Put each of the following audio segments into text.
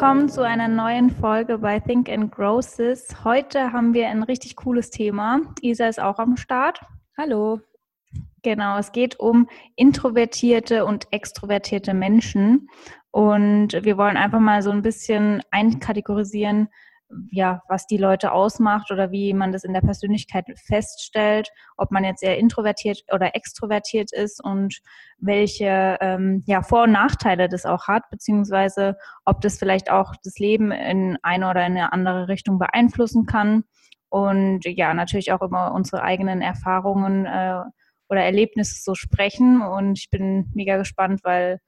Willkommen zu einer neuen Folge bei Think and Grow Sis. Heute haben wir ein richtig cooles Thema. Isa ist auch am Start. Hallo. Genau, es geht um introvertierte und extrovertierte Menschen. Und wir wollen einfach mal so ein bisschen einkategorisieren, ja, was die Leute ausmacht oder wie man das in der Persönlichkeit feststellt, ob man jetzt eher introvertiert oder extrovertiert ist und welche ähm, ja, Vor- und Nachteile das auch hat, beziehungsweise ob das vielleicht auch das Leben in eine oder in eine andere Richtung beeinflussen kann. Und ja, natürlich auch immer unsere eigenen Erfahrungen äh, oder Erlebnisse so sprechen. Und ich bin mega gespannt, weil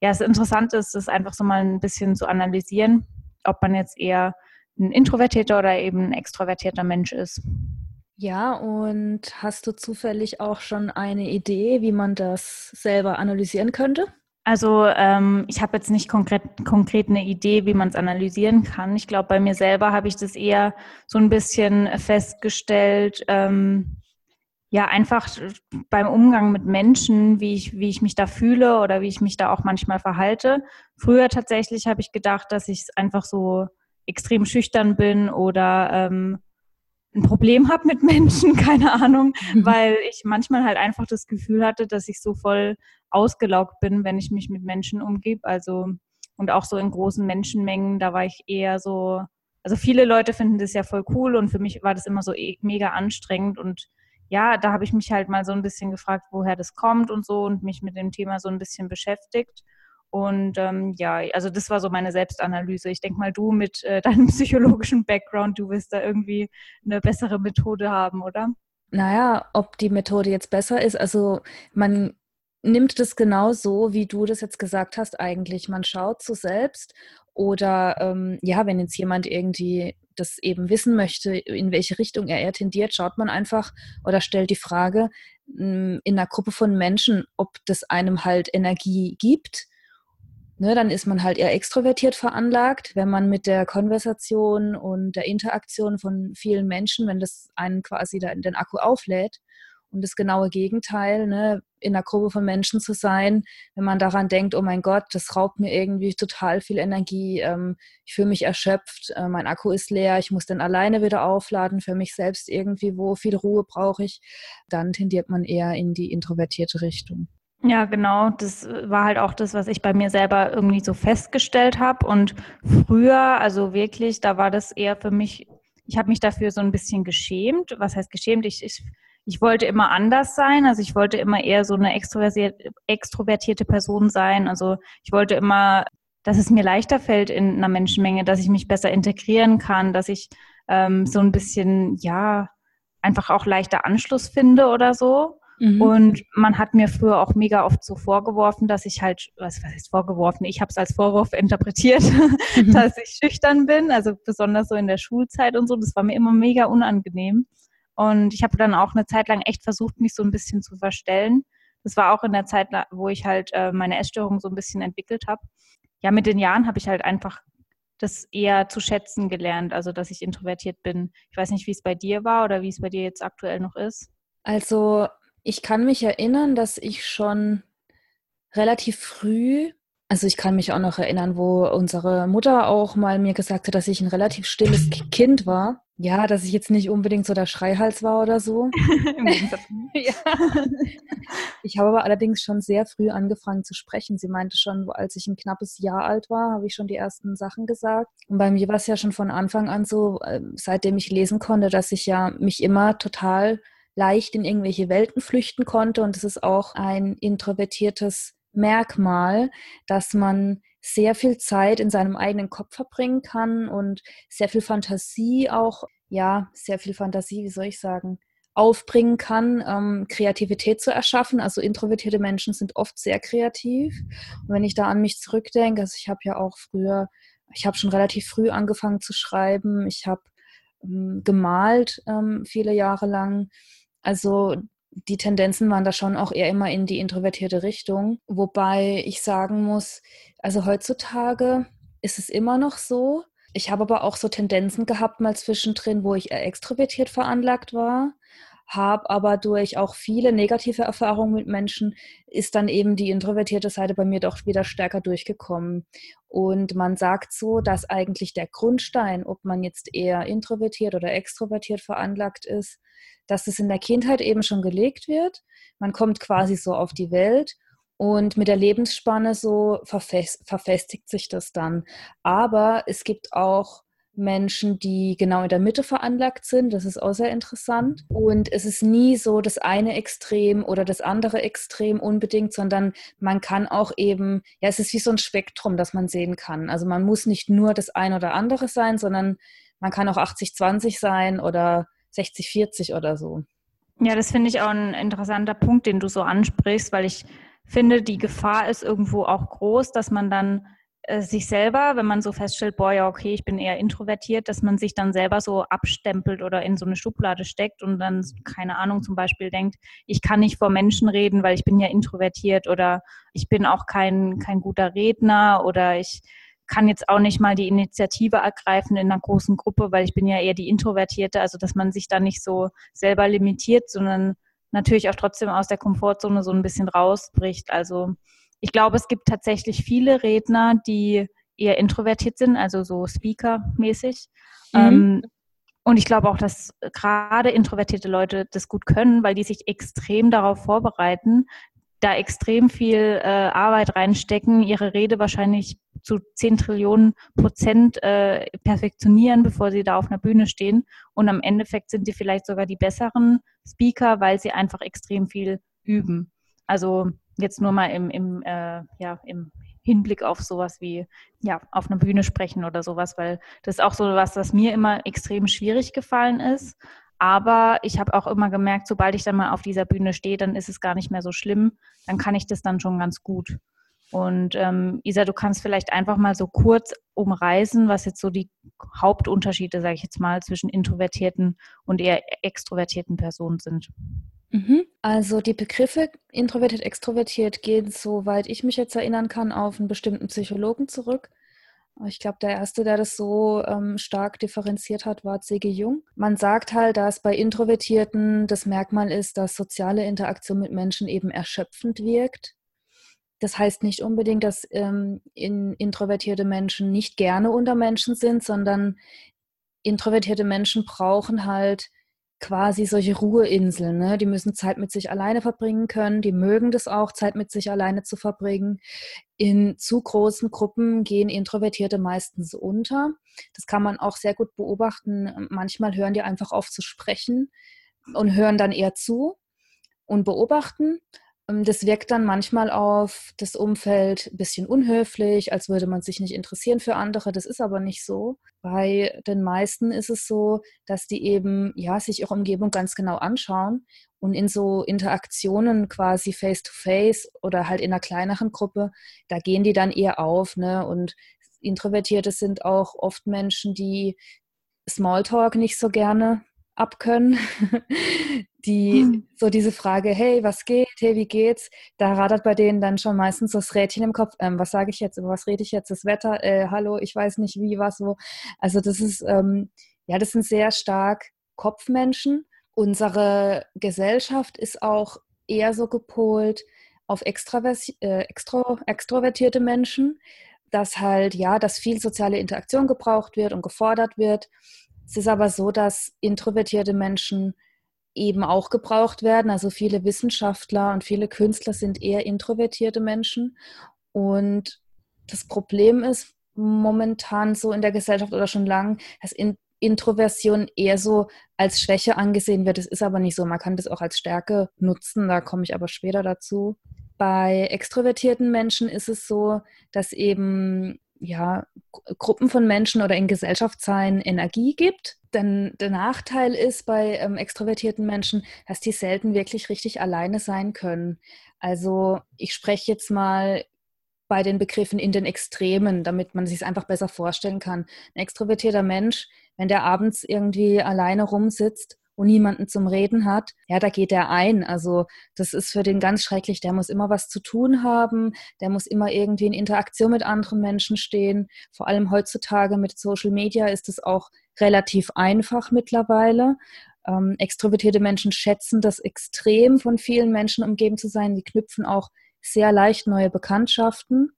ja, es interessant ist, das einfach so mal ein bisschen zu analysieren, ob man jetzt eher ein introvertierter oder eben ein extrovertierter Mensch ist. Ja, und hast du zufällig auch schon eine Idee, wie man das selber analysieren könnte? Also ähm, ich habe jetzt nicht konkret, konkret eine Idee, wie man es analysieren kann. Ich glaube, bei mir selber habe ich das eher so ein bisschen festgestellt, ähm, ja, einfach beim Umgang mit Menschen, wie ich, wie ich mich da fühle oder wie ich mich da auch manchmal verhalte. Früher tatsächlich habe ich gedacht, dass ich einfach so extrem schüchtern bin oder ähm, ein Problem habe mit Menschen, keine Ahnung, mhm. weil ich manchmal halt einfach das Gefühl hatte, dass ich so voll ausgelaugt bin, wenn ich mich mit Menschen umgebe. Also und auch so in großen Menschenmengen, da war ich eher so, also viele Leute finden das ja voll cool und für mich war das immer so e, mega anstrengend und ja, da habe ich mich halt mal so ein bisschen gefragt, woher das kommt und so und mich mit dem Thema so ein bisschen beschäftigt. Und ähm, ja, also das war so meine Selbstanalyse. Ich denke mal, du mit äh, deinem psychologischen Background, du wirst da irgendwie eine bessere Methode haben, oder? Naja, ob die Methode jetzt besser ist, also man nimmt das genau so, wie du das jetzt gesagt hast eigentlich. Man schaut so selbst oder ähm, ja, wenn jetzt jemand irgendwie das eben wissen möchte, in welche Richtung er eher tendiert, schaut man einfach oder stellt die Frage hm, in einer Gruppe von Menschen, ob das einem halt Energie gibt Ne, dann ist man halt eher extrovertiert veranlagt, wenn man mit der Konversation und der Interaktion von vielen Menschen, wenn das einen quasi den Akku auflädt. Und das genaue Gegenteil, ne, in einer Gruppe von Menschen zu sein, wenn man daran denkt, oh mein Gott, das raubt mir irgendwie total viel Energie, ähm, ich fühle mich erschöpft, äh, mein Akku ist leer, ich muss den alleine wieder aufladen, für mich selbst irgendwie, wo viel Ruhe brauche ich, dann tendiert man eher in die introvertierte Richtung. Ja, genau. Das war halt auch das, was ich bei mir selber irgendwie so festgestellt habe. Und früher, also wirklich, da war das eher für mich, ich habe mich dafür so ein bisschen geschämt. Was heißt geschämt? Ich, ich, ich wollte immer anders sein. Also ich wollte immer eher so eine extrovertierte Person sein. Also ich wollte immer, dass es mir leichter fällt in einer Menschenmenge, dass ich mich besser integrieren kann, dass ich ähm, so ein bisschen, ja, einfach auch leichter Anschluss finde oder so. Mhm. Und man hat mir früher auch mega oft so vorgeworfen, dass ich halt, was, was ist vorgeworfen? Ich habe es als Vorwurf interpretiert, mhm. dass ich schüchtern bin, also besonders so in der Schulzeit und so. Das war mir immer mega unangenehm. Und ich habe dann auch eine Zeit lang echt versucht, mich so ein bisschen zu verstellen. Das war auch in der Zeit, wo ich halt äh, meine Essstörung so ein bisschen entwickelt habe. Ja, mit den Jahren habe ich halt einfach das eher zu schätzen gelernt, also dass ich introvertiert bin. Ich weiß nicht, wie es bei dir war oder wie es bei dir jetzt aktuell noch ist. Also ich kann mich erinnern, dass ich schon relativ früh, also ich kann mich auch noch erinnern, wo unsere Mutter auch mal mir gesagt hat, dass ich ein relativ stilles Kind war. Ja, dass ich jetzt nicht unbedingt so der Schreihals war oder so. ja. Ich habe aber allerdings schon sehr früh angefangen zu sprechen. Sie meinte schon, als ich ein knappes Jahr alt war, habe ich schon die ersten Sachen gesagt. Und bei mir war es ja schon von Anfang an so, äh, seitdem ich lesen konnte, dass ich ja mich immer total leicht in irgendwelche Welten flüchten konnte. Und es ist auch ein introvertiertes Merkmal, dass man sehr viel Zeit in seinem eigenen Kopf verbringen kann und sehr viel Fantasie auch, ja, sehr viel Fantasie, wie soll ich sagen, aufbringen kann, ähm, Kreativität zu erschaffen. Also introvertierte Menschen sind oft sehr kreativ. Und wenn ich da an mich zurückdenke, also ich habe ja auch früher, ich habe schon relativ früh angefangen zu schreiben, ich habe ähm, gemalt ähm, viele Jahre lang also die Tendenzen waren da schon auch eher immer in die introvertierte Richtung. Wobei ich sagen muss, also heutzutage ist es immer noch so. Ich habe aber auch so Tendenzen gehabt mal zwischendrin, wo ich eher extrovertiert veranlagt war. Habe aber durch auch viele negative Erfahrungen mit Menschen ist dann eben die introvertierte Seite bei mir doch wieder stärker durchgekommen. Und man sagt so, dass eigentlich der Grundstein, ob man jetzt eher introvertiert oder extrovertiert veranlagt ist, dass es in der Kindheit eben schon gelegt wird. Man kommt quasi so auf die Welt und mit der Lebensspanne so verfest, verfestigt sich das dann. Aber es gibt auch Menschen, die genau in der Mitte veranlagt sind. Das ist auch sehr interessant. Und es ist nie so das eine Extrem oder das andere Extrem unbedingt, sondern man kann auch eben, ja, es ist wie so ein Spektrum, das man sehen kann. Also man muss nicht nur das eine oder andere sein, sondern man kann auch 80-20 sein oder 60-40 oder so. Ja, das finde ich auch ein interessanter Punkt, den du so ansprichst, weil ich finde, die Gefahr ist irgendwo auch groß, dass man dann äh, sich selber, wenn man so feststellt, boah, ja, okay, ich bin eher introvertiert, dass man sich dann selber so abstempelt oder in so eine Schublade steckt und dann, keine Ahnung, zum Beispiel denkt, ich kann nicht vor Menschen reden, weil ich bin ja introvertiert oder ich bin auch kein, kein guter Redner oder ich kann jetzt auch nicht mal die Initiative ergreifen in einer großen Gruppe, weil ich bin ja eher die Introvertierte, also dass man sich da nicht so selber limitiert, sondern natürlich auch trotzdem aus der Komfortzone so ein bisschen rausbricht. Also ich glaube, es gibt tatsächlich viele Redner, die eher introvertiert sind, also so Speaker-mäßig. Mhm. Ähm, und ich glaube auch, dass gerade introvertierte Leute das gut können, weil die sich extrem darauf vorbereiten, da extrem viel äh, Arbeit reinstecken, ihre Rede wahrscheinlich zu 10 Trillionen Prozent äh, perfektionieren, bevor sie da auf einer Bühne stehen. Und am Endeffekt sind sie vielleicht sogar die besseren Speaker, weil sie einfach extrem viel üben. Also Jetzt nur mal im, im, äh, ja, im Hinblick auf sowas wie, ja, auf einer Bühne sprechen oder sowas, weil das ist auch so was, was mir immer extrem schwierig gefallen ist. Aber ich habe auch immer gemerkt, sobald ich dann mal auf dieser Bühne stehe, dann ist es gar nicht mehr so schlimm. Dann kann ich das dann schon ganz gut. Und ähm, Isa, du kannst vielleicht einfach mal so kurz umreißen, was jetzt so die Hauptunterschiede, sage ich jetzt mal, zwischen introvertierten und eher extrovertierten Personen sind. Mhm. Also die Begriffe introvertiert, extrovertiert gehen, soweit ich mich jetzt erinnern kann, auf einen bestimmten Psychologen zurück. Ich glaube, der erste, der das so ähm, stark differenziert hat, war C.G. Jung. Man sagt halt, dass bei Introvertierten das Merkmal ist, dass soziale Interaktion mit Menschen eben erschöpfend wirkt. Das heißt nicht unbedingt, dass ähm, in, introvertierte Menschen nicht gerne unter Menschen sind, sondern introvertierte Menschen brauchen halt quasi solche Ruheinseln. Ne? Die müssen Zeit mit sich alleine verbringen können. Die mögen das auch, Zeit mit sich alleine zu verbringen. In zu großen Gruppen gehen Introvertierte meistens unter. Das kann man auch sehr gut beobachten. Manchmal hören die einfach auf zu sprechen und hören dann eher zu und beobachten. Ähm, das wirkt dann manchmal auf das Umfeld ein bisschen unhöflich, als würde man sich nicht interessieren für andere. Das ist aber nicht so. Bei den meisten ist es so, dass die eben ja sich ihre Umgebung ganz genau anschauen und in so Interaktionen quasi face to face oder halt in einer kleineren Gruppe, da gehen die dann eher auf. Ne? Und Introvertierte sind auch oft Menschen, die Smalltalk nicht so gerne abkönnen, die hm. so diese Frage, hey, was geht, hey, wie geht's, da radert bei denen dann schon meistens das Rädchen im Kopf, ähm, was sage ich jetzt, über was rede ich jetzt, das Wetter, äh, hallo, ich weiß nicht wie, was, wo. Also das ist, ähm, ja, das sind sehr stark Kopfmenschen. Unsere Gesellschaft ist auch eher so gepolt auf extravers äh, extro extrovertierte Menschen, dass halt, ja, dass viel soziale Interaktion gebraucht wird und gefordert wird es ist aber so, dass introvertierte Menschen eben auch gebraucht werden. Also viele Wissenschaftler und viele Künstler sind eher introvertierte Menschen. Und das Problem ist momentan so in der Gesellschaft oder schon lang, dass in Introversion eher so als Schwäche angesehen wird. Es ist aber nicht so. Man kann das auch als Stärke nutzen. Da komme ich aber später dazu. Bei extrovertierten Menschen ist es so, dass eben ja, Gruppen von Menschen oder in Gesellschaft sein Energie gibt. Denn der Nachteil ist bei ähm, extrovertierten Menschen, dass die selten wirklich richtig alleine sein können. Also ich spreche jetzt mal bei den Begriffen in den Extremen, damit man sich es einfach besser vorstellen kann. Ein extrovertierter Mensch, wenn der abends irgendwie alleine rumsitzt und niemanden zum Reden hat, ja, da geht er ein. Also das ist für den ganz schrecklich. Der muss immer was zu tun haben, der muss immer irgendwie in Interaktion mit anderen Menschen stehen. Vor allem heutzutage mit Social Media ist es auch relativ einfach mittlerweile. Ähm, extrovertierte Menschen schätzen das extrem, von vielen Menschen umgeben zu sein. Die knüpfen auch sehr leicht neue Bekanntschaften,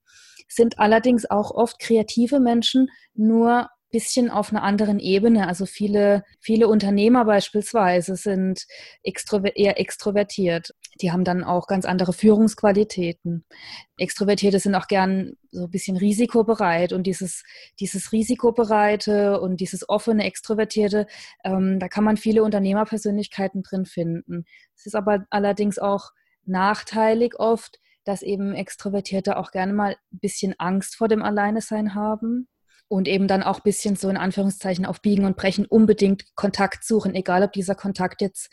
sind allerdings auch oft kreative Menschen, nur bisschen auf einer anderen Ebene. Also viele, viele Unternehmer beispielsweise sind extrover eher extrovertiert. Die haben dann auch ganz andere Führungsqualitäten. Extrovertierte sind auch gern so ein bisschen risikobereit und dieses, dieses risikobereite und dieses offene Extrovertierte, ähm, da kann man viele Unternehmerpersönlichkeiten drin finden. Es ist aber allerdings auch nachteilig oft, dass eben Extrovertierte auch gerne mal ein bisschen Angst vor dem Alleinesein haben und eben dann auch ein bisschen so in Anführungszeichen auf Biegen und Brechen unbedingt Kontakt suchen, egal ob dieser Kontakt jetzt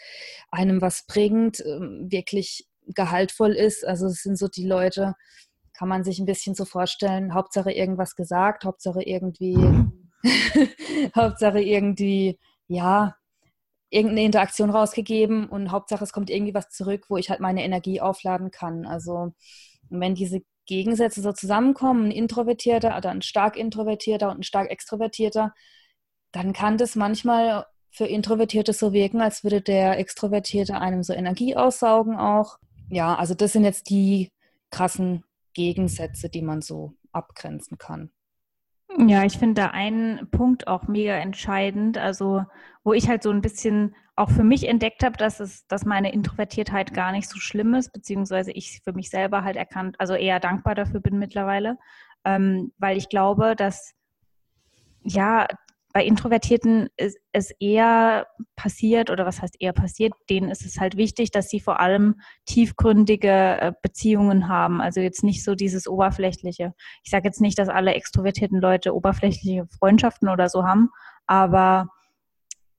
einem was bringt, ähm, wirklich gehaltvoll ist. Also es sind so die Leute, kann man sich ein bisschen so vorstellen, Hauptsache irgendwas gesagt, Hauptsache irgendwie, Hauptsache irgendwie, ja, irgendeine Interaktion rausgegeben und Hauptsache es kommt irgendwie was zurück, wo ich halt meine Energie aufladen kann. Also wenn diese Gegensätze so zusammenkommen, ein Introvertierter oder ein stark Introvertierter und ein stark Extrovertierter, dann kann das manchmal für Introvertierte so wirken, als würde der Extrovertierte einem so Energie aussaugen auch. Ja, also das sind jetzt die krassen Gegensätze, die man so abgrenzen kann. Ja, ich finde da einen Punkt auch mega entscheidend, also wo ich halt so ein bisschen auch für mich entdeckt habe, dass es, dass meine Introvertiertheit gar nicht so schlimm ist, beziehungsweise ich für mich selber halt erkannt, also eher dankbar dafür bin mittlerweile, ähm, weil ich glaube, dass ja bei Introvertierten ist es eher passiert, oder was heißt eher passiert, denen ist es halt wichtig, dass sie vor allem tiefgründige äh, Beziehungen haben. Also jetzt nicht so dieses Oberflächliche. Ich sage jetzt nicht, dass alle extrovertierten Leute oberflächliche Freundschaften oder so haben, aber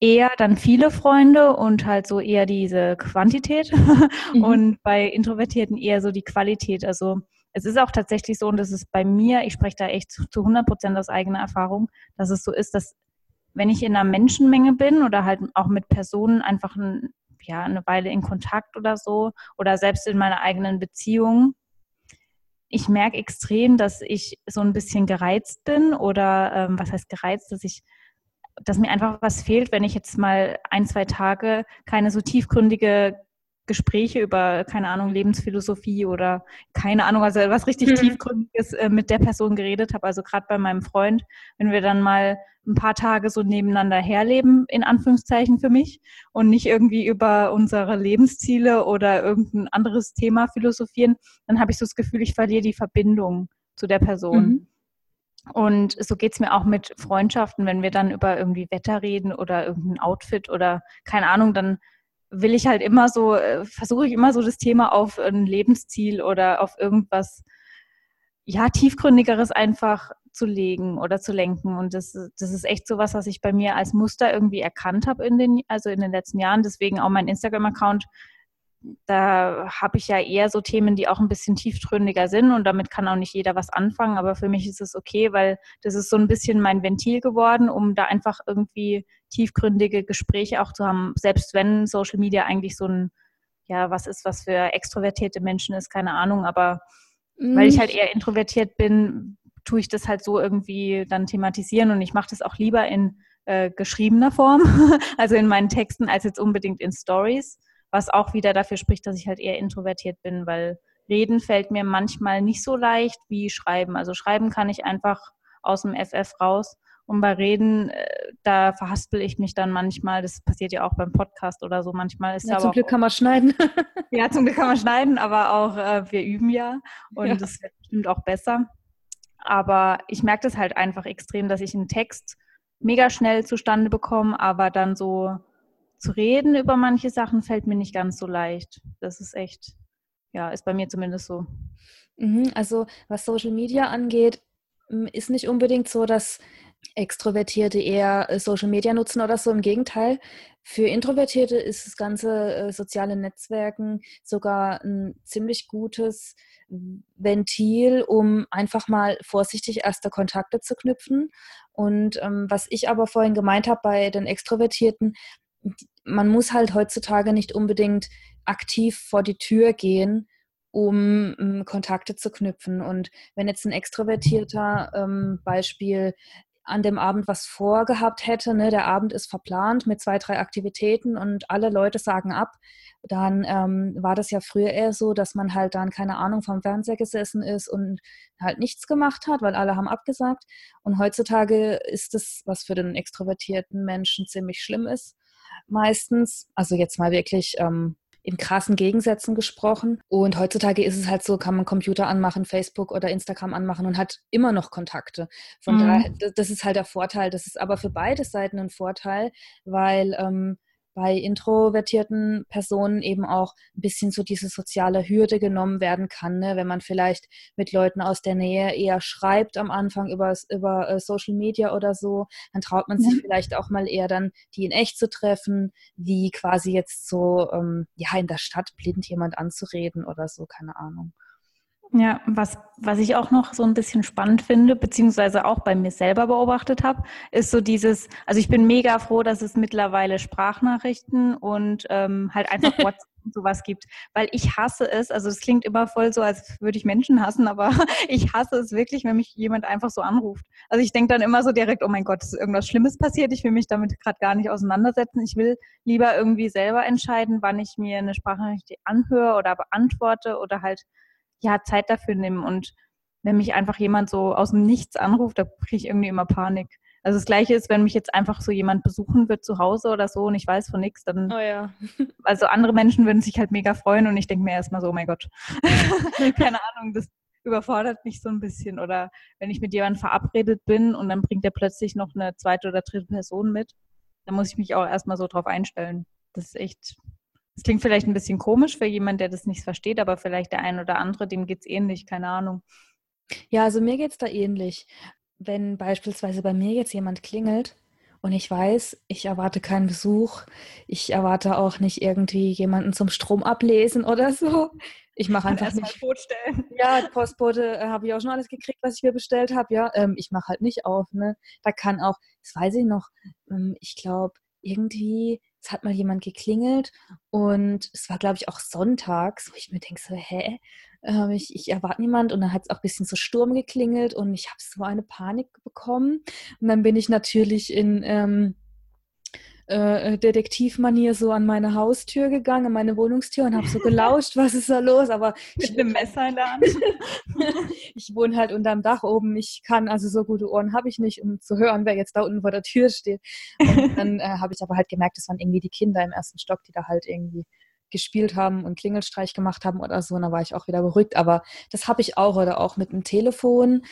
eher dann viele Freunde und halt so eher diese Quantität mhm. und bei Introvertierten eher so die Qualität. Also es ist auch tatsächlich so, und das ist bei mir, ich spreche da echt zu, zu 100 Prozent aus eigener Erfahrung, dass es so ist, dass wenn ich in einer Menschenmenge bin oder halt auch mit Personen einfach ein, ja, eine Weile in Kontakt oder so oder selbst in meiner eigenen Beziehung, ich merke extrem, dass ich so ein bisschen gereizt bin oder ähm, was heißt gereizt, dass ich dass mir einfach was fehlt, wenn ich jetzt mal ein, zwei Tage keine so tiefgründige Gespräche über, keine Ahnung, Lebensphilosophie oder keine Ahnung, also was richtig mhm. Tiefgründiges äh, mit der Person geredet habe. Also gerade bei meinem Freund, wenn wir dann mal ein paar Tage so nebeneinander herleben, in Anführungszeichen für mich, und nicht irgendwie über unsere Lebensziele oder irgendein anderes Thema philosophieren, dann habe ich so das Gefühl, ich verliere die Verbindung zu der Person. Mhm. Und so geht es mir auch mit Freundschaften, wenn wir dann über irgendwie Wetter reden oder irgendein Outfit oder keine Ahnung, dann will ich halt immer so, äh, versuche ich immer so das Thema auf ein Lebensziel oder auf irgendwas, ja, tiefgründigeres einfach zu legen oder zu lenken. Und das, das ist echt so was, was ich bei mir als Muster irgendwie erkannt habe in den, also in den letzten Jahren. Deswegen auch mein Instagram-Account da habe ich ja eher so Themen, die auch ein bisschen tiefgründiger sind und damit kann auch nicht jeder was anfangen. Aber für mich ist es okay, weil das ist so ein bisschen mein Ventil geworden, um da einfach irgendwie tiefgründige Gespräche auch zu haben, selbst wenn Social Media eigentlich so ein, ja, was ist, was für extrovertierte Menschen ist, keine Ahnung, aber mhm. weil ich halt eher introvertiert bin, tue ich das halt so irgendwie dann thematisieren und ich mache das auch lieber in äh, geschriebener Form, also in meinen Texten, als jetzt unbedingt in Stories was auch wieder dafür spricht, dass ich halt eher introvertiert bin, weil Reden fällt mir manchmal nicht so leicht wie Schreiben. Also Schreiben kann ich einfach aus dem FF raus. Und bei Reden, äh, da verhaspel ich mich dann manchmal. Das passiert ja auch beim Podcast oder so. Manchmal ist ja, zum Glück kann man schneiden. ja, zum Glück kann man schneiden, aber auch äh, wir üben ja und ja. das wird bestimmt auch besser. Aber ich merke das halt einfach extrem, dass ich einen Text mega schnell zustande bekomme, aber dann so zu reden über manche Sachen fällt mir nicht ganz so leicht. Das ist echt, ja, ist bei mir zumindest so. Mhm, also was Social Media angeht, ist nicht unbedingt so, dass Extrovertierte eher äh, Social Media nutzen oder so. Im Gegenteil, für Introvertierte ist das ganze äh, soziale Netzwerken sogar ein ziemlich gutes Ventil, um einfach mal vorsichtig erste Kontakte zu knüpfen. Und ähm, was ich aber vorhin gemeint habe bei den Extrovertierten, man muss halt heutzutage nicht unbedingt aktiv vor die Tür gehen, um ähm, Kontakte zu knüpfen. Und wenn jetzt ein extrovertierter ähm, Beispiel an dem Abend was vorgehabt hätte, ne, der Abend ist verplant mit zwei, drei Aktivitäten und alle Leute sagen ab, dann ähm, war das ja früher eher so, dass man halt dann, keine Ahnung, vom Fernseher gesessen ist und halt nichts gemacht hat, weil alle haben abgesagt. Und heutzutage ist es, was für den extrovertierten Menschen ziemlich schlimm ist, meistens. Also jetzt mal wirklich ähm, in krassen Gegensätzen gesprochen. Und heutzutage ist es halt so, kann man Computer anmachen, Facebook oder Instagram anmachen und hat immer noch Kontakte. Von mhm. daher, das ist halt der Vorteil. Das ist aber für beide Seiten ein Vorteil, weil ähm, bei introvertierten Personen eben auch ein bisschen so diese soziale Hürde genommen werden kann, ne? wenn man vielleicht mit Leuten aus der Nähe eher schreibt am Anfang über, über äh, Social Media oder so, dann traut man sich ja. vielleicht auch mal eher dann, die in echt zu treffen, wie quasi jetzt so ähm, ja in der Stadt blind jemand anzureden oder so, keine Ahnung. Ja, was, was ich auch noch so ein bisschen spannend finde, beziehungsweise auch bei mir selber beobachtet habe, ist so dieses, also ich bin mega froh, dass es mittlerweile Sprachnachrichten und ähm, halt einfach WhatsApp und sowas gibt, weil ich hasse es, also es klingt immer voll so, als würde ich Menschen hassen, aber ich hasse es wirklich, wenn mich jemand einfach so anruft. Also ich denke dann immer so direkt, oh mein Gott, ist irgendwas Schlimmes passiert, ich will mich damit gerade gar nicht auseinandersetzen, ich will lieber irgendwie selber entscheiden, wann ich mir eine Sprachnachricht anhöre oder beantworte oder halt ja, Zeit dafür nehmen. Und wenn mich einfach jemand so aus dem Nichts anruft, da kriege ich irgendwie immer Panik. Also das Gleiche ist, wenn mich jetzt einfach so jemand besuchen wird zu Hause oder so und ich weiß von nichts, dann. Oh ja. also andere Menschen würden sich halt mega freuen und ich denke mir erstmal so, oh mein Gott. Keine Ahnung, das überfordert mich so ein bisschen. Oder wenn ich mit jemandem verabredet bin und dann bringt er plötzlich noch eine zweite oder dritte Person mit, dann muss ich mich auch erstmal so drauf einstellen. Das ist echt das klingt vielleicht ein bisschen komisch für jemanden, der das nicht versteht, aber vielleicht der ein oder andere, dem geht es ähnlich, keine Ahnung. Ja, also mir geht es da ähnlich. Wenn beispielsweise bei mir jetzt jemand klingelt und ich weiß, ich erwarte keinen Besuch, ich erwarte auch nicht irgendwie jemanden zum Strom ablesen oder so. Ich mache einfach nicht. Poststellen. Ja, Postbote äh, habe ich auch schon alles gekriegt, was ich mir bestellt habe. Ja, ähm, ich mache halt nicht auf. Ne? Da kann auch, das weiß ich noch, ähm, ich glaube, irgendwie es hat mal jemand geklingelt und es war, glaube ich, auch sonntags, wo ich mir denke, so, hä? Ähm, ich, ich erwarte niemand und dann hat es auch ein bisschen so Sturm geklingelt und ich habe so eine Panik bekommen. Und dann bin ich natürlich in ähm, äh, Detektivmanier so an meine Haustür gegangen, an meine Wohnungstür und habe so gelauscht, was ist da los? Aber mit einem Messer in der Hand. ich wohne halt unterm Dach oben. Ich kann also so gute Ohren habe ich nicht, um zu hören, wer jetzt da unten vor der Tür steht. Und dann äh, habe ich aber halt gemerkt, das waren irgendwie die Kinder im ersten Stock, die da halt irgendwie gespielt haben und Klingelstreich gemacht haben oder so. Und da war ich auch wieder beruhigt. Aber das habe ich auch oder auch mit dem Telefon.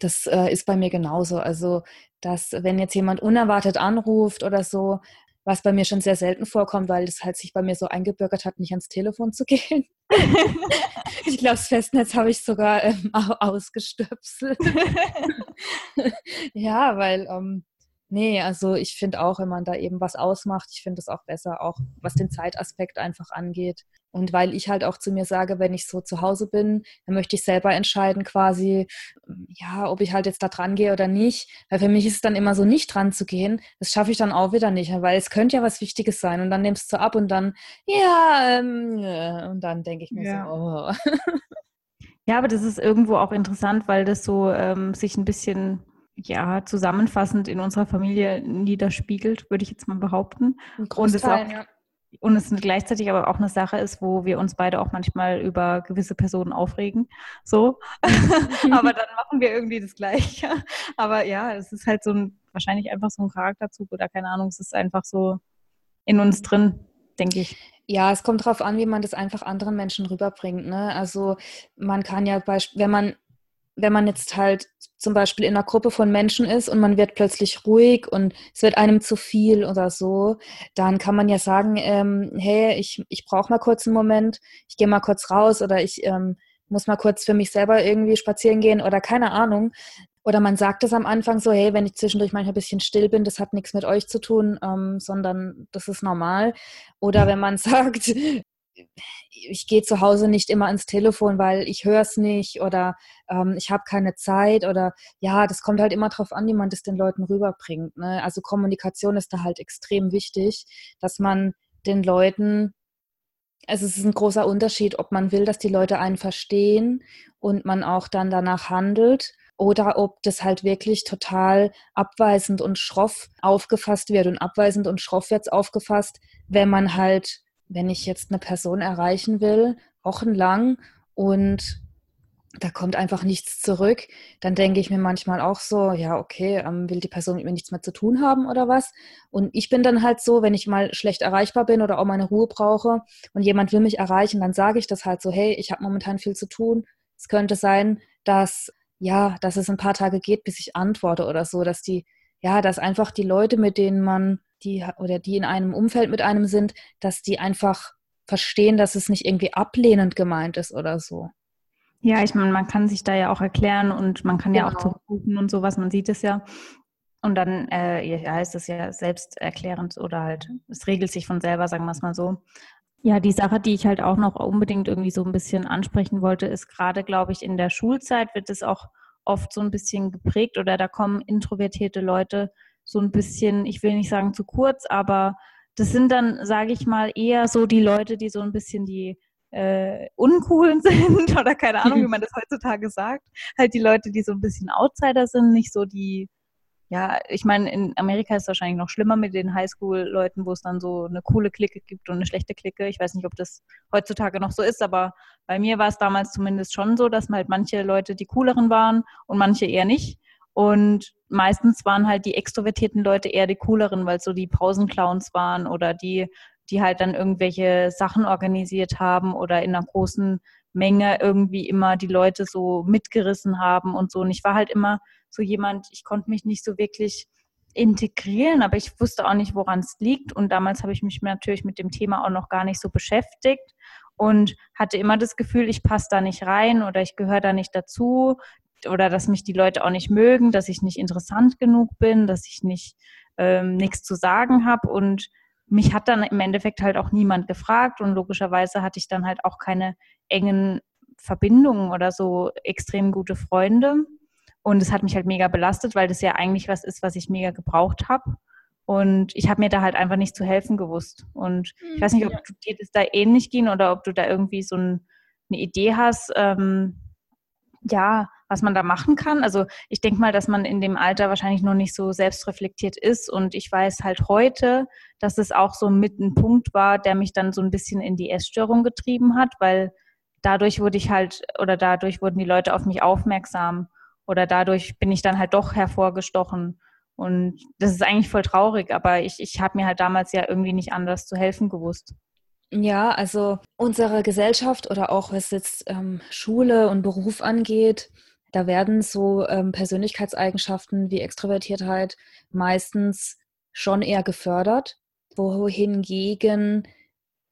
Das äh, ist bei mir genauso. Also, dass wenn jetzt jemand unerwartet anruft oder so, was bei mir schon sehr selten vorkommt, weil es halt sich bei mir so eingebürgert hat, nicht ans Telefon zu gehen. ich glaube, das Festnetz habe ich sogar ähm, ausgestöpselt. ja, weil ähm, Nee, also ich finde auch, wenn man da eben was ausmacht, ich finde es auch besser, auch was den Zeitaspekt einfach angeht. Und weil ich halt auch zu mir sage, wenn ich so zu Hause bin, dann möchte ich selber entscheiden quasi, ja, ob ich halt jetzt da dran gehe oder nicht. Weil für mich ist es dann immer so, nicht dran zu gehen. Das schaffe ich dann auch wieder nicht, weil es könnte ja was Wichtiges sein. Und dann nimmst du ab und dann, ja, ähm, und dann denke ich mir ja. so, oh. Ja, aber das ist irgendwo auch interessant, weil das so ähm, sich ein bisschen ja, zusammenfassend in unserer Familie niederspiegelt, würde ich jetzt mal behaupten. Und es, auch, ja. und es gleichzeitig aber auch eine Sache ist, wo wir uns beide auch manchmal über gewisse Personen aufregen. So. aber dann machen wir irgendwie das Gleiche. Aber ja, es ist halt so ein, wahrscheinlich einfach so ein Charakterzug oder keine Ahnung, es ist einfach so in uns drin, denke ich. Ja, es kommt darauf an, wie man das einfach anderen Menschen rüberbringt. Ne? Also man kann ja, wenn man wenn man jetzt halt zum Beispiel in einer Gruppe von Menschen ist und man wird plötzlich ruhig und es wird einem zu viel oder so, dann kann man ja sagen, ähm, hey, ich, ich brauche mal kurz einen Moment, ich gehe mal kurz raus oder ich ähm, muss mal kurz für mich selber irgendwie spazieren gehen oder keine Ahnung. Oder man sagt es am Anfang so, hey, wenn ich zwischendurch manchmal ein bisschen still bin, das hat nichts mit euch zu tun, ähm, sondern das ist normal. Oder wenn man sagt, ich gehe zu Hause nicht immer ans Telefon, weil ich höre es nicht oder ähm, ich habe keine Zeit oder ja, das kommt halt immer darauf an, wie man das den Leuten rüberbringt. Ne? Also Kommunikation ist da halt extrem wichtig, dass man den Leuten, also es ist ein großer Unterschied, ob man will, dass die Leute einen verstehen und man auch dann danach handelt oder ob das halt wirklich total abweisend und schroff aufgefasst wird. Und abweisend und schroff wird es aufgefasst, wenn man halt, wenn ich jetzt eine Person erreichen will, wochenlang und da kommt einfach nichts zurück, dann denke ich mir manchmal auch so, ja, okay, ähm, will die Person mit mir nichts mehr zu tun haben oder was? Und ich bin dann halt so, wenn ich mal schlecht erreichbar bin oder auch meine Ruhe brauche und jemand will mich erreichen, dann sage ich das halt so, hey, ich habe momentan viel zu tun. Es könnte sein, dass ja, dass es ein paar Tage geht, bis ich antworte oder so, dass die, ja, dass einfach die Leute, mit denen man, die oder die in einem Umfeld mit einem sind, dass die einfach verstehen, dass es nicht irgendwie ablehnend gemeint ist oder so. Ja, ich meine, man kann sich da ja auch erklären und man kann genau. ja auch genau. zurückrufen und sowas, man sieht es ja. Und dann äh, heißt es ja selbsterklärend oder halt, es regelt sich von selber, sagen wir es mal so. Ja, die Sache, die ich halt auch noch unbedingt irgendwie so ein bisschen ansprechen wollte, ist gerade, glaube ich, in der Schulzeit wird es auch oft so ein bisschen geprägt oder da kommen introvertierte Leute so ein bisschen, ich will nicht sagen zu kurz, aber das sind dann, sage ich mal, eher so die Leute, die so ein bisschen die äh, uncoolen sind oder keine Ahnung, wie man das heutzutage sagt. Halt die Leute, die so ein bisschen Outsider sind, nicht so die ja, ich meine, in Amerika ist es wahrscheinlich noch schlimmer mit den Highschool-Leuten, wo es dann so eine coole Clique gibt und eine schlechte Clique. Ich weiß nicht, ob das heutzutage noch so ist, aber bei mir war es damals zumindest schon so, dass halt manche Leute die cooleren waren und manche eher nicht. Und meistens waren halt die extrovertierten Leute eher die cooleren, weil so die Pausenclowns waren oder die, die halt dann irgendwelche Sachen organisiert haben oder in einer großen Menge irgendwie immer die Leute so mitgerissen haben und so. Und ich war halt immer so jemand, ich konnte mich nicht so wirklich integrieren, aber ich wusste auch nicht, woran es liegt. Und damals habe ich mich natürlich mit dem Thema auch noch gar nicht so beschäftigt und hatte immer das Gefühl, ich passe da nicht rein oder ich gehöre da nicht dazu oder dass mich die Leute auch nicht mögen, dass ich nicht interessant genug bin, dass ich nicht ähm, nichts zu sagen habe und mich hat dann im Endeffekt halt auch niemand gefragt und logischerweise hatte ich dann halt auch keine engen Verbindungen oder so extrem gute Freunde. Und es hat mich halt mega belastet, weil das ja eigentlich was ist, was ich mega gebraucht habe. Und ich habe mir da halt einfach nicht zu helfen gewusst. Und ich weiß nicht, ob du, dir das da ähnlich ging oder ob du da irgendwie so ein, eine Idee hast, ähm, ja, was man da machen kann. Also ich denke mal, dass man in dem Alter wahrscheinlich noch nicht so selbstreflektiert ist. Und ich weiß halt heute, dass es auch so mit ein Punkt war, der mich dann so ein bisschen in die Essstörung getrieben hat, weil dadurch wurde ich halt oder dadurch wurden die Leute auf mich aufmerksam oder dadurch bin ich dann halt doch hervorgestochen. Und das ist eigentlich voll traurig, aber ich, ich habe mir halt damals ja irgendwie nicht anders zu helfen gewusst. Ja, also unsere Gesellschaft oder auch was jetzt ähm, Schule und Beruf angeht, da werden so ähm, Persönlichkeitseigenschaften wie Extrovertiertheit meistens schon eher gefördert, wohingegen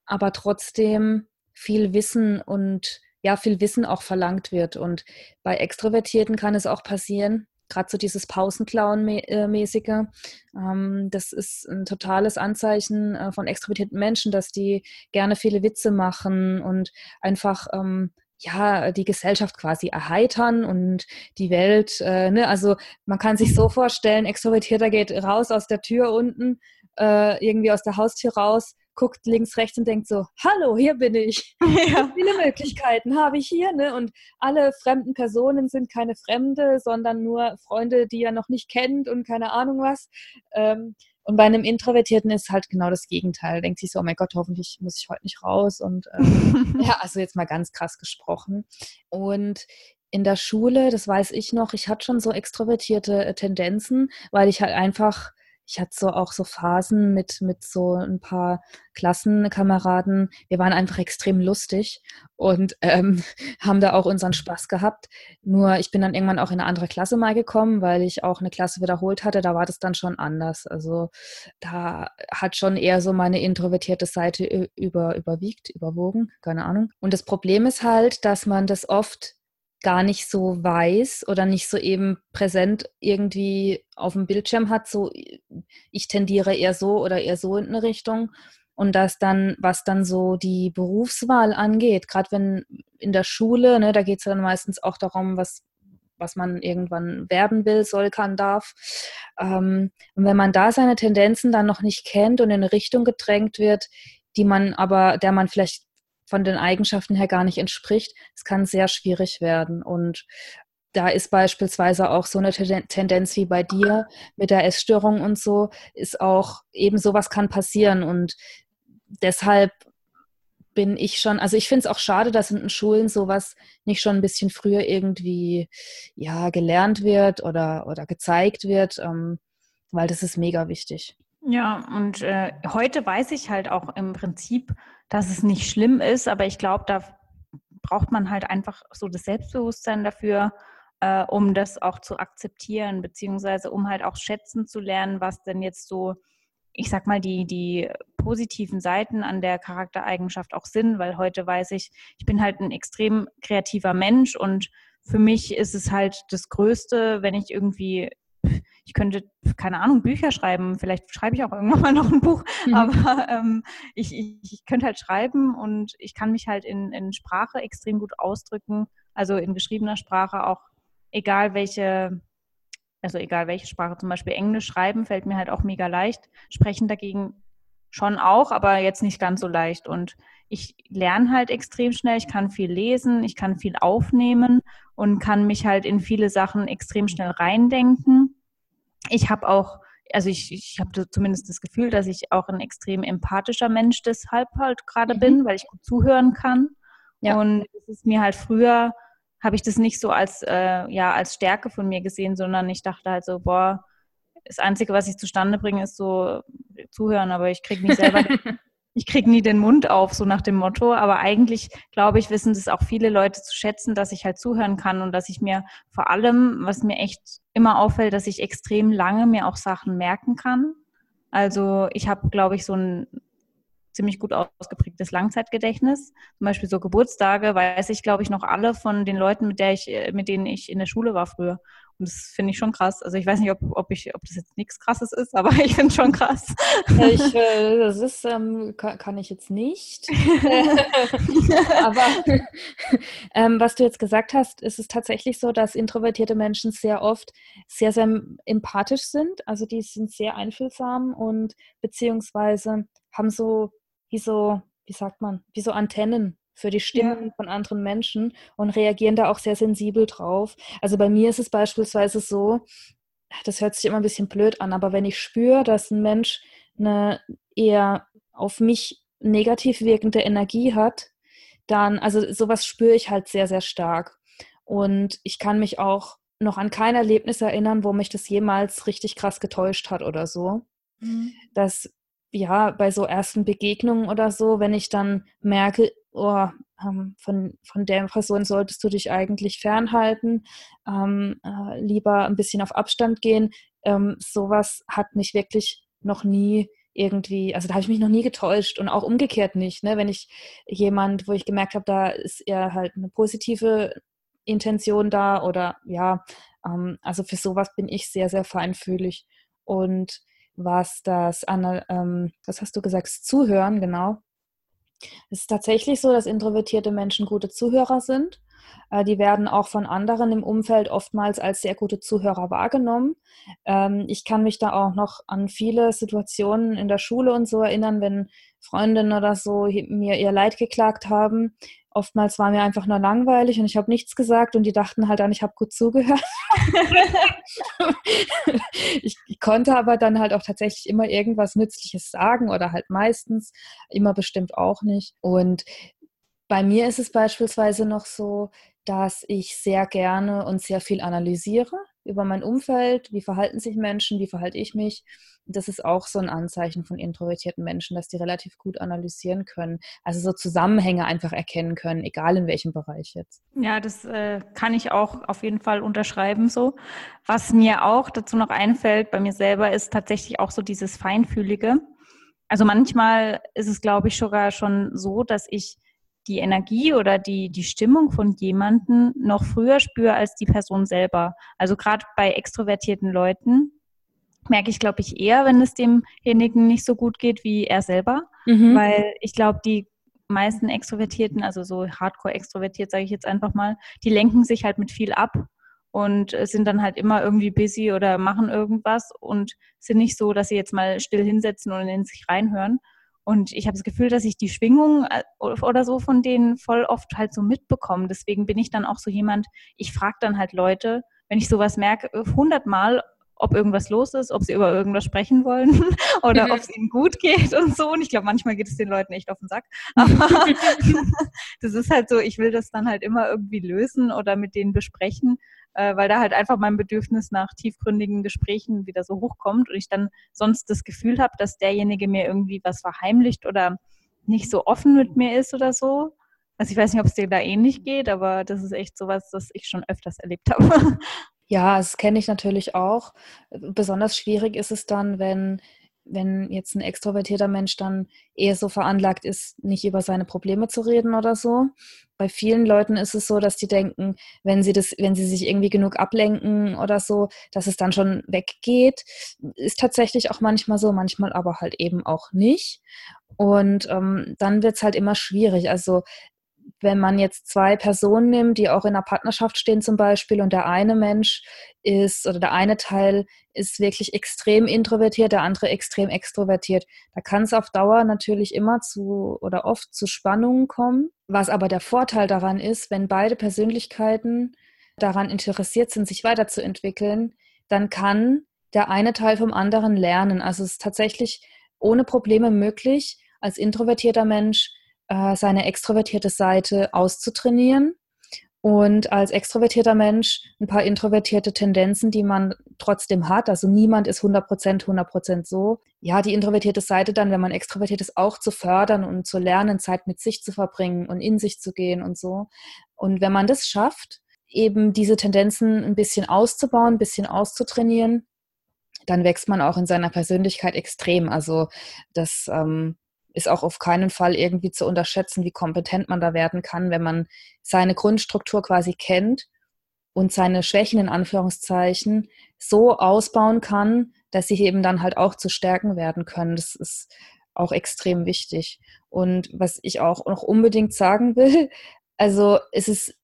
aber trotzdem viel Wissen und ja, viel Wissen auch verlangt wird. Und bei Extrovertierten kann es auch passieren, gerade so dieses Pausenclown-mäßige. Ähm, das ist ein totales Anzeichen äh, von extrovertierten Menschen, dass die gerne viele Witze machen und einfach ähm, ja, die Gesellschaft quasi erheitern und die Welt, äh, ne, also man kann sich so vorstellen, Extrovertierter geht raus aus der Tür unten, äh, irgendwie aus der Haustür raus, guckt links, rechts und denkt so, hallo, hier bin ich. Ja. Viele Möglichkeiten habe ich hier, ne? Und alle fremden Personen sind keine Fremde, sondern nur Freunde, die er noch nicht kennt und keine Ahnung was. Ähm, und bei einem Introvertierten ist halt genau das Gegenteil. Denkt sich so, oh mein Gott, hoffentlich muss ich heute nicht raus. Und ähm, ja, also jetzt mal ganz krass gesprochen. Und in der Schule, das weiß ich noch, ich hatte schon so extrovertierte äh, Tendenzen, weil ich halt einfach ich hatte so auch so Phasen mit, mit so ein paar Klassenkameraden. Wir waren einfach extrem lustig und ähm, haben da auch unseren Spaß gehabt. Nur ich bin dann irgendwann auch in eine andere Klasse mal gekommen, weil ich auch eine Klasse wiederholt hatte. Da war das dann schon anders. Also da hat schon eher so meine introvertierte Seite über, überwiegt, überwogen, keine Ahnung. Und das Problem ist halt, dass man das oft gar nicht so weiß oder nicht so eben präsent irgendwie auf dem Bildschirm hat, so ich tendiere eher so oder eher so in eine Richtung. Und dass dann, was dann so die Berufswahl angeht, gerade wenn in der Schule, ne, da geht es dann meistens auch darum, was, was man irgendwann werden will, soll, kann, darf. Ähm, und wenn man da seine Tendenzen dann noch nicht kennt und in eine Richtung gedrängt wird, die man aber, der man vielleicht von den Eigenschaften her gar nicht entspricht, es kann sehr schwierig werden. Und da ist beispielsweise auch so eine Tendenz wie bei dir mit der Essstörung und so, ist auch eben sowas kann passieren. Und deshalb bin ich schon, also ich finde es auch schade, dass in den Schulen sowas nicht schon ein bisschen früher irgendwie ja gelernt wird oder, oder gezeigt wird, ähm, weil das ist mega wichtig. Ja, und äh, heute weiß ich halt auch im Prinzip, dass es nicht schlimm ist, aber ich glaube, da braucht man halt einfach so das Selbstbewusstsein dafür, äh, um das auch zu akzeptieren, beziehungsweise um halt auch schätzen zu lernen, was denn jetzt so, ich sag mal, die, die positiven Seiten an der Charaktereigenschaft auch sind, weil heute weiß ich, ich bin halt ein extrem kreativer Mensch und für mich ist es halt das Größte, wenn ich irgendwie ich könnte, keine Ahnung, Bücher schreiben. Vielleicht schreibe ich auch irgendwann mal noch ein Buch. Mhm. Aber ähm, ich, ich, ich, könnte halt schreiben und ich kann mich halt in, in Sprache extrem gut ausdrücken. Also in geschriebener Sprache auch, egal welche, also egal welche Sprache, zum Beispiel Englisch schreiben, fällt mir halt auch mega leicht. Sprechen dagegen schon auch, aber jetzt nicht ganz so leicht. Und ich lerne halt extrem schnell, ich kann viel lesen, ich kann viel aufnehmen und kann mich halt in viele Sachen extrem schnell reindenken. Ich habe auch, also ich, ich habe zumindest das Gefühl, dass ich auch ein extrem empathischer Mensch deshalb halt gerade mhm. bin, weil ich gut zuhören kann. Ja. Und es ist mir halt früher, habe ich das nicht so als, äh, ja, als Stärke von mir gesehen, sondern ich dachte halt so, boah, das Einzige, was ich zustande bringe, ist so zuhören, aber ich kriege nicht selber ich kriege nie den Mund auf, so nach dem Motto. Aber eigentlich, glaube ich, wissen das auch viele Leute zu schätzen, dass ich halt zuhören kann und dass ich mir vor allem, was mir echt immer auffällt, dass ich extrem lange mir auch Sachen merken kann. Also ich habe, glaube ich, so ein ziemlich gut ausgeprägtes Langzeitgedächtnis. Zum Beispiel so Geburtstage weiß ich, glaube ich, noch alle von den Leuten, mit, der ich, mit denen ich in der Schule war früher. Und das finde ich schon krass. Also ich weiß nicht, ob, ob, ich, ob das jetzt nichts Krasses ist, aber ich finde es schon krass. Ich, äh, das ist, ähm, kann, kann, ich jetzt nicht. aber ähm, was du jetzt gesagt hast, ist es tatsächlich so, dass introvertierte Menschen sehr oft sehr, sehr empathisch sind. Also die sind sehr einfühlsam und beziehungsweise haben so, wie so, wie sagt man, wie so Antennen für die Stimmen ja. von anderen Menschen und reagieren da auch sehr sensibel drauf. Also bei mir ist es beispielsweise so, das hört sich immer ein bisschen blöd an, aber wenn ich spüre, dass ein Mensch eine eher auf mich negativ wirkende Energie hat, dann, also sowas spüre ich halt sehr, sehr stark. Und ich kann mich auch noch an kein Erlebnis erinnern, wo mich das jemals richtig krass getäuscht hat oder so. Mhm. Dass ja, bei so ersten Begegnungen oder so, wenn ich dann merke, oh, ähm, von, von der Person solltest du dich eigentlich fernhalten, ähm, äh, lieber ein bisschen auf Abstand gehen. Ähm, sowas hat mich wirklich noch nie irgendwie, also da habe ich mich noch nie getäuscht und auch umgekehrt nicht. Ne? Wenn ich jemand, wo ich gemerkt habe, da ist eher halt eine positive Intention da oder ja, ähm, also für sowas bin ich sehr, sehr feinfühlig. Und was das, ähm, was hast du gesagt, Zuhören, genau, es ist tatsächlich so, dass introvertierte Menschen gute Zuhörer sind. Äh, die werden auch von anderen im Umfeld oftmals als sehr gute Zuhörer wahrgenommen. Ähm, ich kann mich da auch noch an viele Situationen in der Schule und so erinnern, wenn Freundinnen oder so mir ihr Leid geklagt haben, oftmals war mir einfach nur langweilig und ich habe nichts gesagt und die dachten halt an, ich habe gut zugehört. ich, ich, konnte aber dann halt auch tatsächlich immer irgendwas Nützliches sagen oder halt meistens, immer bestimmt auch nicht. Und bei mir ist es beispielsweise noch so, dass ich sehr gerne und sehr viel analysiere über mein Umfeld, wie verhalten sich Menschen, wie verhalte ich mich. Das ist auch so ein Anzeichen von introvertierten Menschen, dass die relativ gut analysieren können, also so Zusammenhänge einfach erkennen können, egal in welchem Bereich jetzt. Ja, das äh, kann ich auch auf jeden Fall unterschreiben so. Was mir auch dazu noch einfällt bei mir selber, ist tatsächlich auch so dieses Feinfühlige. Also manchmal ist es, glaube ich, sogar schon so, dass ich die Energie oder die, die Stimmung von jemandem noch früher spüre als die Person selber. Also gerade bei extrovertierten Leuten merke ich, glaube ich, eher, wenn es demjenigen nicht so gut geht wie er selber. Mhm. Weil ich glaube, die meisten Extrovertierten, also so hardcore extrovertiert, sage ich jetzt einfach mal, die lenken sich halt mit viel ab und sind dann halt immer irgendwie busy oder machen irgendwas und sind nicht so, dass sie jetzt mal still hinsetzen und in sich reinhören. Und ich habe das Gefühl, dass ich die Schwingung äh, oder so von denen voll oft halt so mitbekomme. Deswegen bin ich dann auch so jemand, ich frage dann halt Leute, wenn ich sowas merke, hundertmal, ob irgendwas los ist, ob sie über irgendwas sprechen wollen oder mhm. ob es ihnen gut geht und so. Und ich glaube, manchmal geht es den Leuten echt auf den Sack. Aber das ist halt so, ich will das dann halt immer irgendwie lösen oder mit denen besprechen, äh, weil da halt einfach mein Bedürfnis nach tiefgründigen Gesprächen wieder so hochkommt und ich dann sonst das Gefühl habe, dass derjenige mir irgendwie was verheimlicht oder nicht so offen mit mir ist oder so. Also ich weiß nicht, ob es dir da ähnlich geht, aber das ist echt sowas, das ich schon öfters erlebt habe. Ja, das kenne ich natürlich auch. Besonders schwierig ist es dann, wenn, wenn jetzt ein extrovertierter Mensch dann eher so veranlagt ist, nicht über seine Probleme zu reden oder so. Bei vielen Leuten ist es so, dass die denken, wenn sie das, wenn sie sich irgendwie genug ablenken oder so, dass es dann schon weggeht. Ist tatsächlich auch manchmal so, manchmal aber halt eben auch nicht. Und ähm, dann wird es halt immer schwierig. Also wenn man jetzt zwei Personen nimmt, die auch in einer Partnerschaft stehen zum Beispiel und der eine Mensch ist oder der eine Teil ist wirklich extrem introvertiert, der andere extrem extrovertiert, da kann es auf Dauer natürlich immer zu oder oft zu Spannungen kommen. Was aber der Vorteil daran ist, wenn beide Persönlichkeiten daran interessiert sind, sich weiterzuentwickeln, dann kann der eine Teil vom anderen lernen. Also es ist tatsächlich ohne Probleme möglich, als introvertierter Mensch äh, seine extrovertierte Seite auszutrainieren und als extrovertierter Mensch ein paar introvertierte Tendenzen, die man trotzdem hat. Also niemand ist 100 Prozent, 100 Prozent so. Ja, die introvertierte Seite dann, wenn man extrovertiert ist, auch zu fördern und zu lernen, Zeit mit sich zu verbringen und in sich zu gehen und so. Und wenn man das schafft, eben diese Tendenzen ein bisschen auszubauen, ein bisschen auszutrainieren, dann wächst man auch in seiner Persönlichkeit extrem. Also das ähm, ist auch auf keinen Fall irgendwie zu unterschätzen, wie kompetent man da werden kann, wenn man seine Grundstruktur quasi kennt und seine Schwächen in Anführungszeichen so ausbauen kann, dass sie eben dann halt auch zu Stärken werden können. Das ist auch extrem wichtig. Und was ich auch noch unbedingt sagen will, also es ist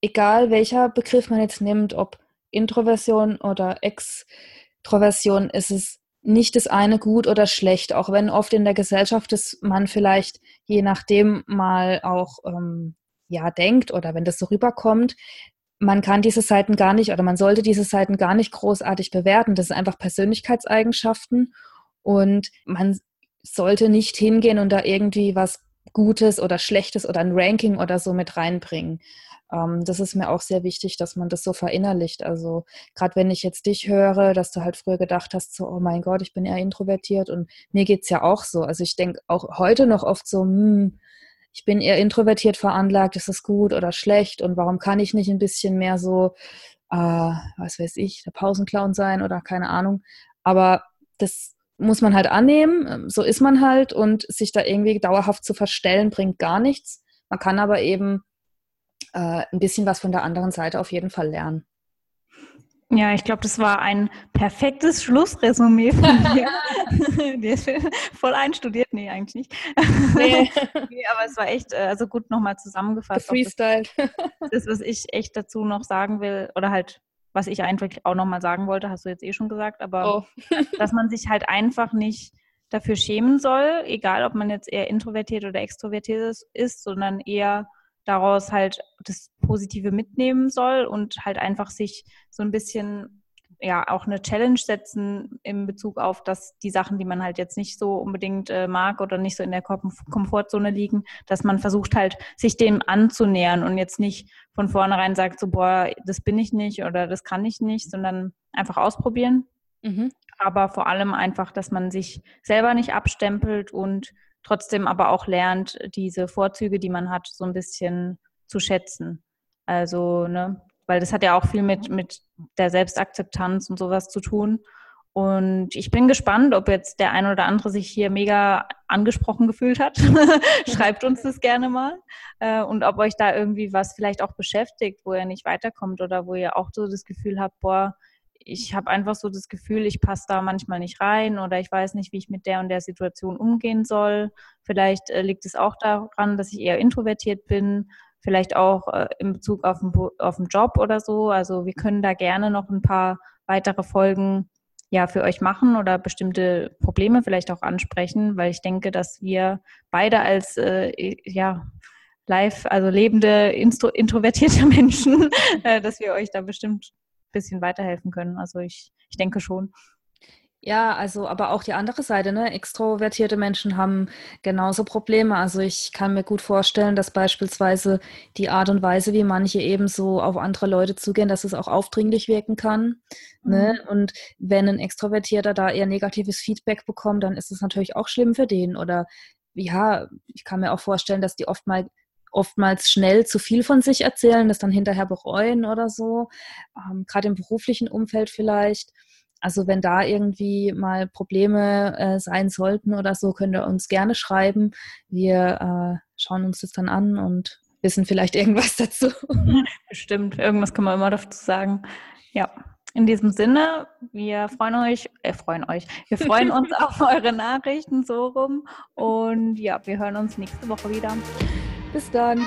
egal, welcher Begriff man jetzt nimmt, ob Introversion oder Extroversion, ist es nicht das eine gut oder schlecht, auch wenn oft in der Gesellschaft das man vielleicht je nachdem mal auch ähm, ja denkt oder wenn das so rüberkommt, man kann diese Seiten gar nicht oder man sollte diese Seiten gar nicht großartig bewerten. Das sind einfach Persönlichkeitseigenschaften und man sollte nicht hingehen und da irgendwie was Gutes oder Schlechtes oder ein Ranking oder so mit reinbringen. Ähm, das ist mir auch sehr wichtig, dass man das so verinnerlicht. Also gerade wenn ich jetzt dich höre, dass du halt früher gedacht hast, so, oh mein Gott, ich bin eher introvertiert und mir geht es ja auch so. Also ich denke auch heute noch oft so, hm, ich bin eher introvertiert veranlagt, ist das gut oder schlecht und warum kann ich nicht ein bisschen mehr so, äh, was weiß ich, der Pausenclown sein oder keine Ahnung. Aber das muss man halt annehmen, ähm, so ist man halt und sich da irgendwie dauerhaft zu verstellen, bringt gar nichts. Man kann aber eben äh, ein bisschen was von der anderen Seite auf jeden Fall lernen. Ja, ich glaube, das war ein perfektes Schlussresümee von dir. Der ist voll einstudiert. Nee, eigentlich nicht. Nee. nee aber es war echt, äh, also gut nochmal zusammengefasst. Freestyle. Das, das, was ich echt dazu noch sagen will, oder halt, was ich einfach auch nochmal sagen wollte, hast du jetzt eh schon gesagt, aber oh. dass man sich halt einfach nicht dafür schämen soll, egal ob man jetzt eher introvertiert oder extrovertiert ist, sondern eher daraus halt das Positive mitnehmen soll und halt einfach sich so ein bisschen ja auch eine Challenge setzen in Bezug auf, dass die Sachen, die man halt jetzt nicht so unbedingt äh, mag oder nicht so in der Komfortzone liegen, dass man versucht halt, sich dem anzunähern und jetzt nicht von vornherein sagt, so, boah, das bin ich nicht oder das kann ich nicht, sondern einfach ausprobieren. Mhm. Aber vor allem einfach, dass man sich selber nicht abstempelt und trotzdem aber auch lernt, diese Vorzüge, die man hat, so ein bisschen zu schätzen. Also, ne, weil das hat ja auch viel mit, mit der Selbstakzeptanz und sowas zu tun. Und ich bin gespannt, ob jetzt der eine oder andere sich hier mega angesprochen gefühlt hat. Schreibt uns das gerne mal. Äh, und ob euch da irgendwie was vielleicht auch beschäftigt, wo ihr nicht weiterkommt oder wo ihr auch so das Gefühl habt, boah, ich habe einfach so das Gefühl, ich passe da manchmal nicht rein oder ich weiß nicht, wie ich mit der und der Situation umgehen soll. Vielleicht äh, liegt es auch daran, dass ich eher introvertiert bin, vielleicht auch äh, in Bezug auf den, auf den Job oder so. Also wir können da gerne noch ein paar weitere Folgen ja für euch machen oder bestimmte Probleme vielleicht auch ansprechen, weil ich denke, dass wir beide als äh, ja live, also lebende, introvertierte Menschen, äh, dass wir euch da bestimmt bisschen weiterhelfen können. Also ich, ich denke schon. Ja, also aber auch die andere Seite, ne? Extrovertierte Menschen haben genauso Probleme. Also ich kann mir gut vorstellen, dass beispielsweise die Art und Weise, wie manche eben so auf andere Leute zugehen, dass es auch aufdringlich wirken kann. Ne? Mhm. Ne? Und wenn ein Extrovertierter da eher negatives Feedback bekommt, dann ist es natürlich auch schlimm für den. Oder ja, ich kann mir auch vorstellen, dass die oft mal oftmals schnell zu viel von sich erzählen, das dann hinterher bereuen oder so, ähm, gerade im beruflichen Umfeld vielleicht. Also wenn da irgendwie mal Probleme äh, sein sollten oder so, könnt ihr uns gerne schreiben. Wir äh, schauen uns das dann an und wissen vielleicht irgendwas dazu. Bestimmt, irgendwas kann man immer dazu sagen. Ja. In diesem Sinne, wir freuen euch, äh, freuen euch, wir freuen uns auf eure Nachrichten so rum und ja, wir hören uns nächste Woche wieder. Bis dann.